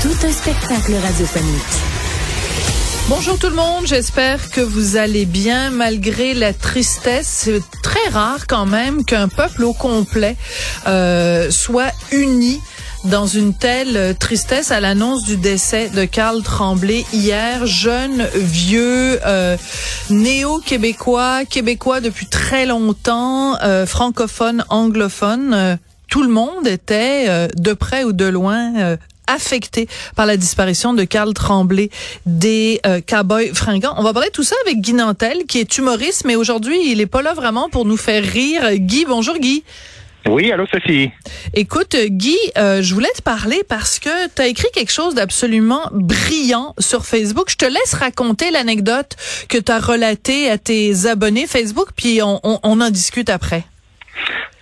Tout un spectacle radiophonique. Bonjour tout le monde, j'espère que vous allez bien malgré la tristesse. C'est très rare quand même qu'un peuple au complet euh, soit uni dans une telle tristesse à l'annonce du décès de Karl Tremblay hier, jeune, vieux, euh, néo-québécois, québécois depuis très longtemps, euh, francophone, anglophone. Euh, tout le monde était euh, de près ou de loin affecté par la disparition de Karl Tremblay des euh, Cowboys fringants. On va parler de tout ça avec Guy Nantel, qui est humoriste, mais aujourd'hui, il est pas là vraiment pour nous faire rire. Guy, bonjour Guy. Oui, allô Sophie. Écoute, Guy, euh, je voulais te parler parce que tu as écrit quelque chose d'absolument brillant sur Facebook. Je te laisse raconter l'anecdote que tu as relatée à tes abonnés Facebook, puis on, on, on en discute après.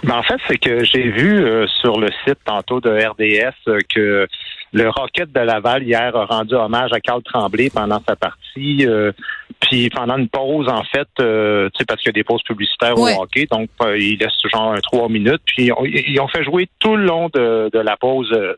Ben, en fait, c'est que j'ai vu euh, sur le site tantôt de RDS euh, que le Rocket de Laval hier a rendu hommage à Carl Tremblay pendant sa partie. euh, puis pendant une pause, en fait, euh, tu sais, parce qu'il y a des pauses publicitaires Ouais. au hockey, donc euh, il laisse genre un trois minutes. Puis on- ils ont fait jouer tout le long de, de la pause euh,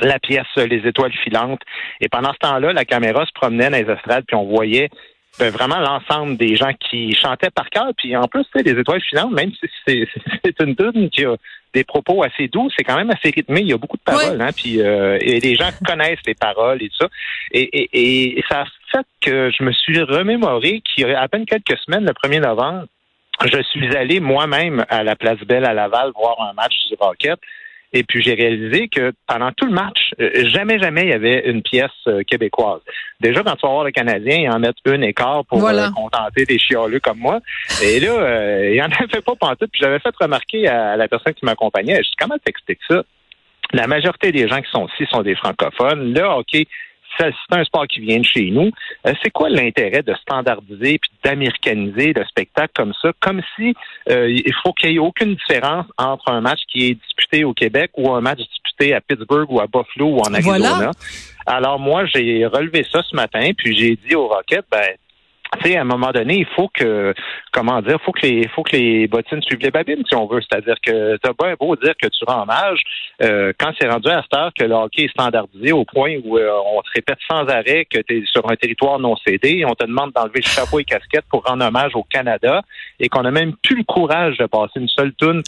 la pièce euh, Les Étoiles filantes. Et pendant ce temps-là, la caméra se promenait dans les estrades, puis on voyait ben, vraiment l'ensemble des gens qui chantaient par cœur. Puis en plus, tu sais, les étoiles filantes, même si c'est c'est une tune qui a des propos assez doux, c'est quand même assez rythmé. Il y a beaucoup de paroles, hein. Puis euh, et les gens connaissent les paroles et tout ça. Et, et, et ça a fait que je me suis remémoré qu'il y a à peine quelques semaines, le 1er novembre, je suis allé moi-même à la Place Belle à Laval voir un match du Rocket. Et puis j'ai réalisé que pendant tout le match, euh, jamais, jamais il y avait une pièce euh, québécoise. Déjà, quand tu vas voir le Canadien, ils en mettent une écart pour Voilà. euh, contenter des chialeux comme moi. Et là, euh, il en avait pas pantoute. Puis j'avais fait remarquer à la personne qui m'accompagnait, je dis, comment t'expliques ça? La majorité des gens qui sont ici sont des francophones. Là, OK, c'est un sport qui vient de chez nous. Euh, c'est quoi l'intérêt de standardiser puis d'américaniser le spectacle comme ça, comme si euh, il faut qu'il y ait aucune différence entre un match qui est disputé au Québec ou un match disputé à Pittsburgh ou à Buffalo ou en Arizona. Voilà. Alors moi, j'ai relevé ça ce matin, puis j'ai dit aux Rockets, ben tu sais, à un moment donné, il faut que, comment dire, faut que les, faut que les bottines suivent les babines, si on veut. C'est-à-dire que t'as bien beau dire que tu rends hommage, euh, quand c'est rendu à cette heure que le hockey est standardisé au point où euh, on te répète sans arrêt que tu es sur un territoire non cédé, on te demande d'enlever chapeau et casquette pour rendre hommage au Canada, et qu'on n'a même plus le courage de passer une seule toune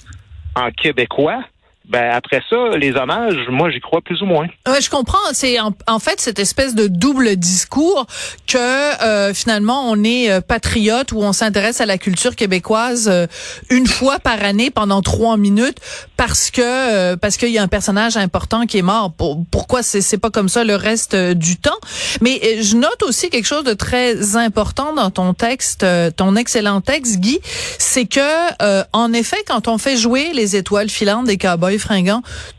en québécois, ben après ça, les hommages, moi j'y crois plus ou moins. Ouais, je comprends. C'est en, en fait cette espèce de double discours que euh, finalement on est euh, patriote ou on s'intéresse à la culture québécoise euh, une fois par année pendant trois minutes parce que euh, parce qu'il y a un personnage important qui est mort. Pour- pourquoi c'est c'est pas comme ça le reste euh, du temps? Mais je note aussi quelque chose de très important dans ton texte, ton excellent texte, Guy, c'est que en effet quand on fait jouer les étoiles filantes des Cowboys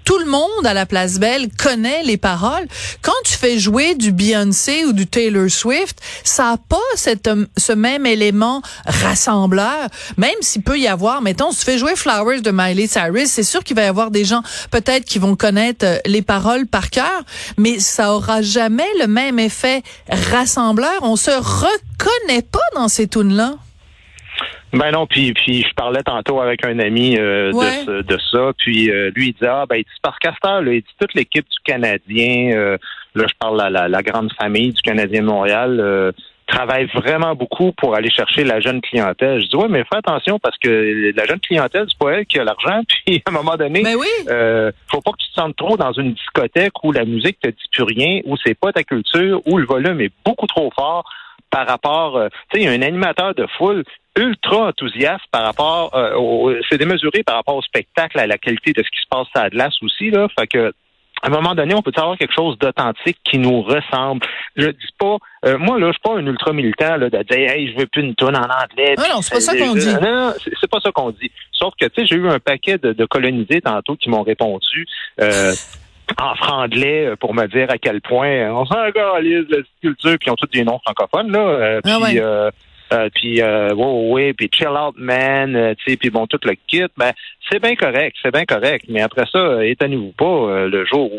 Tout le monde à la Place Belle connaît les paroles. Quand tu fais jouer du Beyoncé ou du Taylor Swift, ça a pas cette, ce même élément rassembleur, même s'il peut y avoir, mettons, si tu fais jouer Flowers de Miley Cyrus, c'est sûr qu'il va y avoir des gens peut-être qui vont connaître euh, les paroles par cœur, mais ça aura jamais le même effet rassembleur. On se reconnaît pas dans ces tunes-là. Ben non, puis puis je parlais tantôt avec un ami euh, de, de, ça, puis euh, lui il disait ah ben il dit parce qu'à là, il dit toute l'équipe du Canadien, euh, là je parle la, la, la, grande famille du Canadien de Montréal travaille vraiment beaucoup pour aller chercher la jeune clientèle. Je dis ouais, mais fais attention parce que la jeune clientèle, c'est pas elle qui a l'argent. Puis à un moment donné, ben oui. euh, faut pas que tu te sentes trop dans une discothèque où la musique te dit plus rien, où c'est pas ta culture, où le volume est beaucoup trop fort par rapport, euh, tu sais, il y a un animateur de foule ultra enthousiaste par rapport, euh, c'est démesuré par rapport au spectacle, à la qualité de ce qui se passe à Atlas aussi là. Fait que à un moment donné, on peut avoir quelque chose d'authentique qui nous ressemble. Je dis pas, euh, moi là, je suis pas un ultra militant là, de dire, hey, je veux plus une tonne en anglais. Non, non, c'est pas ça qu'on dit. Non, c'est pas ça qu'on dit. Sauf que tu sais, j'ai eu un paquet de, colonisés tantôt qui m'ont répondu. Euh, en franglais pour me dire à quel point on s'en réalise la culture, puis ils ont tous des noms francophones, là. Euh, ah puis, euh, euh, puis euh, ouais, puis chill out man, euh, tu sais, puis bon tout le kit, ben c'est bien correct, c'est bien correct, mais après ça, étonnez-vous pas le jour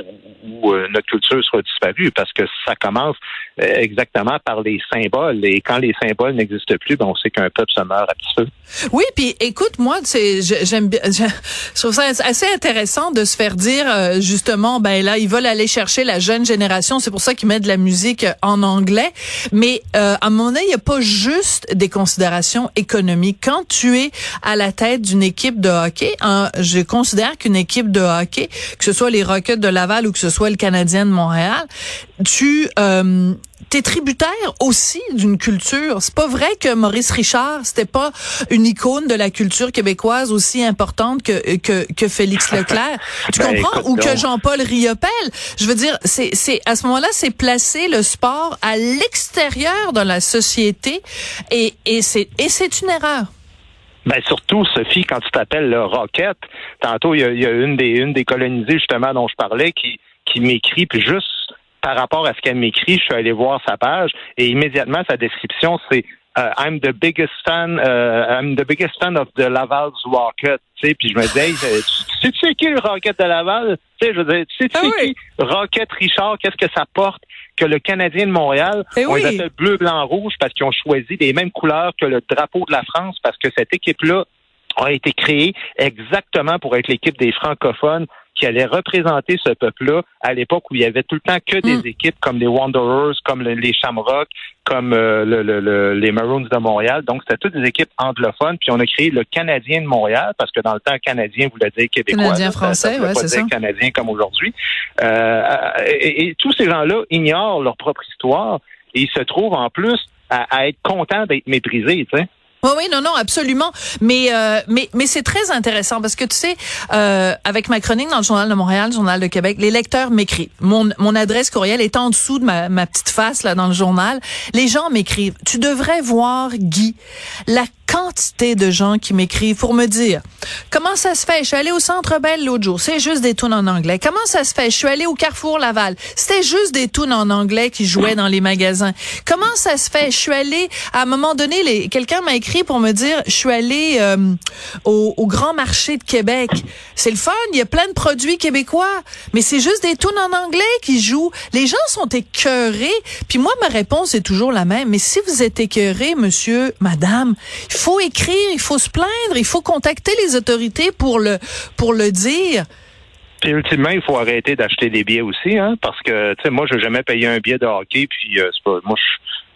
où, notre culture sera disparue, parce que ça commence exactement par les symboles, et quand les symboles n'existent plus, ben on sait qu'un peuple se meurt à petit feu. Oui, puis écoute, moi, c'est j'aime bien, je trouve ça assez intéressant de se faire dire justement, ben là, ils veulent aller chercher la jeune génération, c'est pour ça qu'ils mettent de la musique en anglais, mais à un moment donné, il n'y a pas juste des considérations économiques. Quand tu es à la tête d'une équipe de hockey, hein, je considère qu'une équipe de hockey, que ce soit les Rockets de Laval ou que ce soit le Canadien de Montréal, tu euh, t'es tributaire aussi d'une culture. C'est pas vrai que Maurice Richard, c'était pas une icône de la culture québécoise aussi importante que que, que Félix Leclerc. tu ben, comprends? ou que Jean-Paul Riopel. Je veux dire, c'est c'est à ce moment-là, c'est placer le sport à l'extérieur de la société et et c'est et c'est une erreur. Ben surtout, Sophie, quand tu t'appelles le Rocket, tantôt il y a, y a, une des une des colonisées justement dont je parlais qui qui m'écrit puis juste par rapport à ce qu'elle m'écrit, je suis allé voir sa page et immédiatement sa description c'est uh, I'm the biggest fan, uh, I'm the biggest fan of the Laval's Rocket. Tu sais, puis je me disais, tu sais qui le Rocket de Laval? Tu sais, je veux dire, tu sais, tu sais ah qui Rocket Richard, qu'est-ce que ça porte que le Canadien de Montréal, eh on les appelle bleu, blanc, rouge parce qu'ils ont choisi les mêmes couleurs que le drapeau de la France parce que cette équipe-là a été créée exactement pour être l'équipe des francophones qui allait représenter ce peuple-là à l'époque où il y avait tout le temps que des hmm. équipes comme les Wanderers, comme les Shamrocks, comme euh, le, les Maroons de Montréal. Donc, c'était toutes des équipes anglophones. Puis on a créé le Canadien de Montréal parce que dans le temps, Canadien voulait dire québécois. Canadien français, ouais, c'est ça. Canadien comme aujourd'hui. Euh, et, tous ces gens-là ignorent leur propre histoire et ils se trouvent en plus à, à être contents d'être méprisés, tu sais. Oui, oui, non, non, absolument. Mais euh, mais mais c'est très intéressant parce que tu sais, euh, avec ma chronique dans le journal de Montréal, le journal de Québec, les lecteurs m'écrivent. Mon mon adresse courriel est en dessous de ma, ma petite face là dans le journal. Les gens m'écrivent. Tu devrais voir Guy. La quantité de gens qui m'écrivent pour me dire comment ça se fait? Je suis allée au Centre Bell l'autre jour, c'est juste des tunes en anglais. Comment ça se fait? Je suis allée au Carrefour Laval, c'était juste des tunes en anglais qui jouaient dans les magasins. Comment ça se fait? Je suis allée à un moment donné, les, quelqu'un m'a écrit pour me dire je suis allée euh, au, Grand Marché de Québec. C'est le fun, il y a plein de produits québécois, mais c'est juste des tunes en anglais qui jouent. Les gens sont écœurés. Puis moi ma réponse est toujours la même. Mais si vous êtes écœuré, monsieur, madame, il faut écrire, il faut se plaindre, il faut contacter les autorités pour le pour le dire. Puis ultimement, il faut arrêter d'acheter des billets aussi, hein, parce que tu sais, moi, j'ai jamais payé un billet de hockey, puis euh, c'est pas moi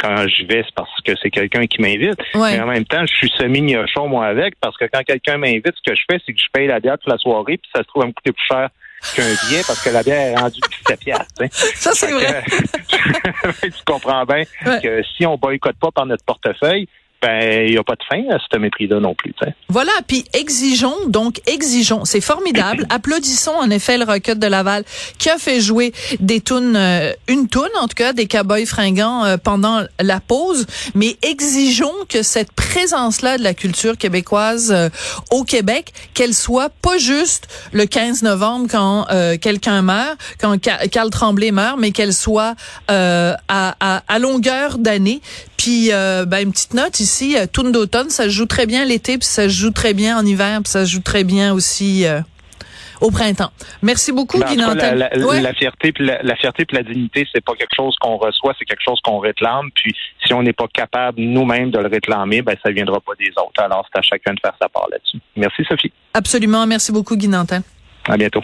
quand je vais, c'est parce que c'est quelqu'un qui m'invite. Mais en même temps, je suis semi-gnochon, moi, avec, parce que quand quelqu'un m'invite, ce que je fais, c'est que je paye la bière toute la soirée, puis ça se trouve à me coûter plus cher qu'un billet parce que la bière est rendue 17 piastres. Ça, c'est vrai. tu comprends bien que si on boycotte pas par notre portefeuille, ben il n'y a pas de fin à ce mépris-là non plus. Voilà, puis exigeons, donc exigeons. C'est formidable. Applaudissons en effet le Rocket de Laval qui a fait jouer des tunes, euh, une tune en tout cas, des cowboys fringants euh, pendant la pause, mais exigeons que cette présence-là de la culture québécoise euh, au Québec, qu'elle soit pas juste le 15 novembre quand quelqu'un meurt, quand Carl Tremblay meurt, mais qu'elle soit à, à, à longueur d'année. Puis, euh, ben, une petite note ici, euh, Tourne d'automne, ça se joue très bien l'été, puis ça se joue très bien en hiver, puis ça se joue très bien aussi euh, au printemps. Merci beaucoup, ben, Guy la, la, fierté, puis la, fierté, puis la dignité, c'est pas quelque chose qu'on reçoit, c'est quelque chose qu'on réclame. Puis, si on n'est pas capable nous-mêmes de le réclamer, ben, ça viendra pas des autres. Alors, c'est à chacun de faire sa part là-dessus. Merci, Sophie. Absolument. Merci beaucoup, Guy Nantel. À bientôt.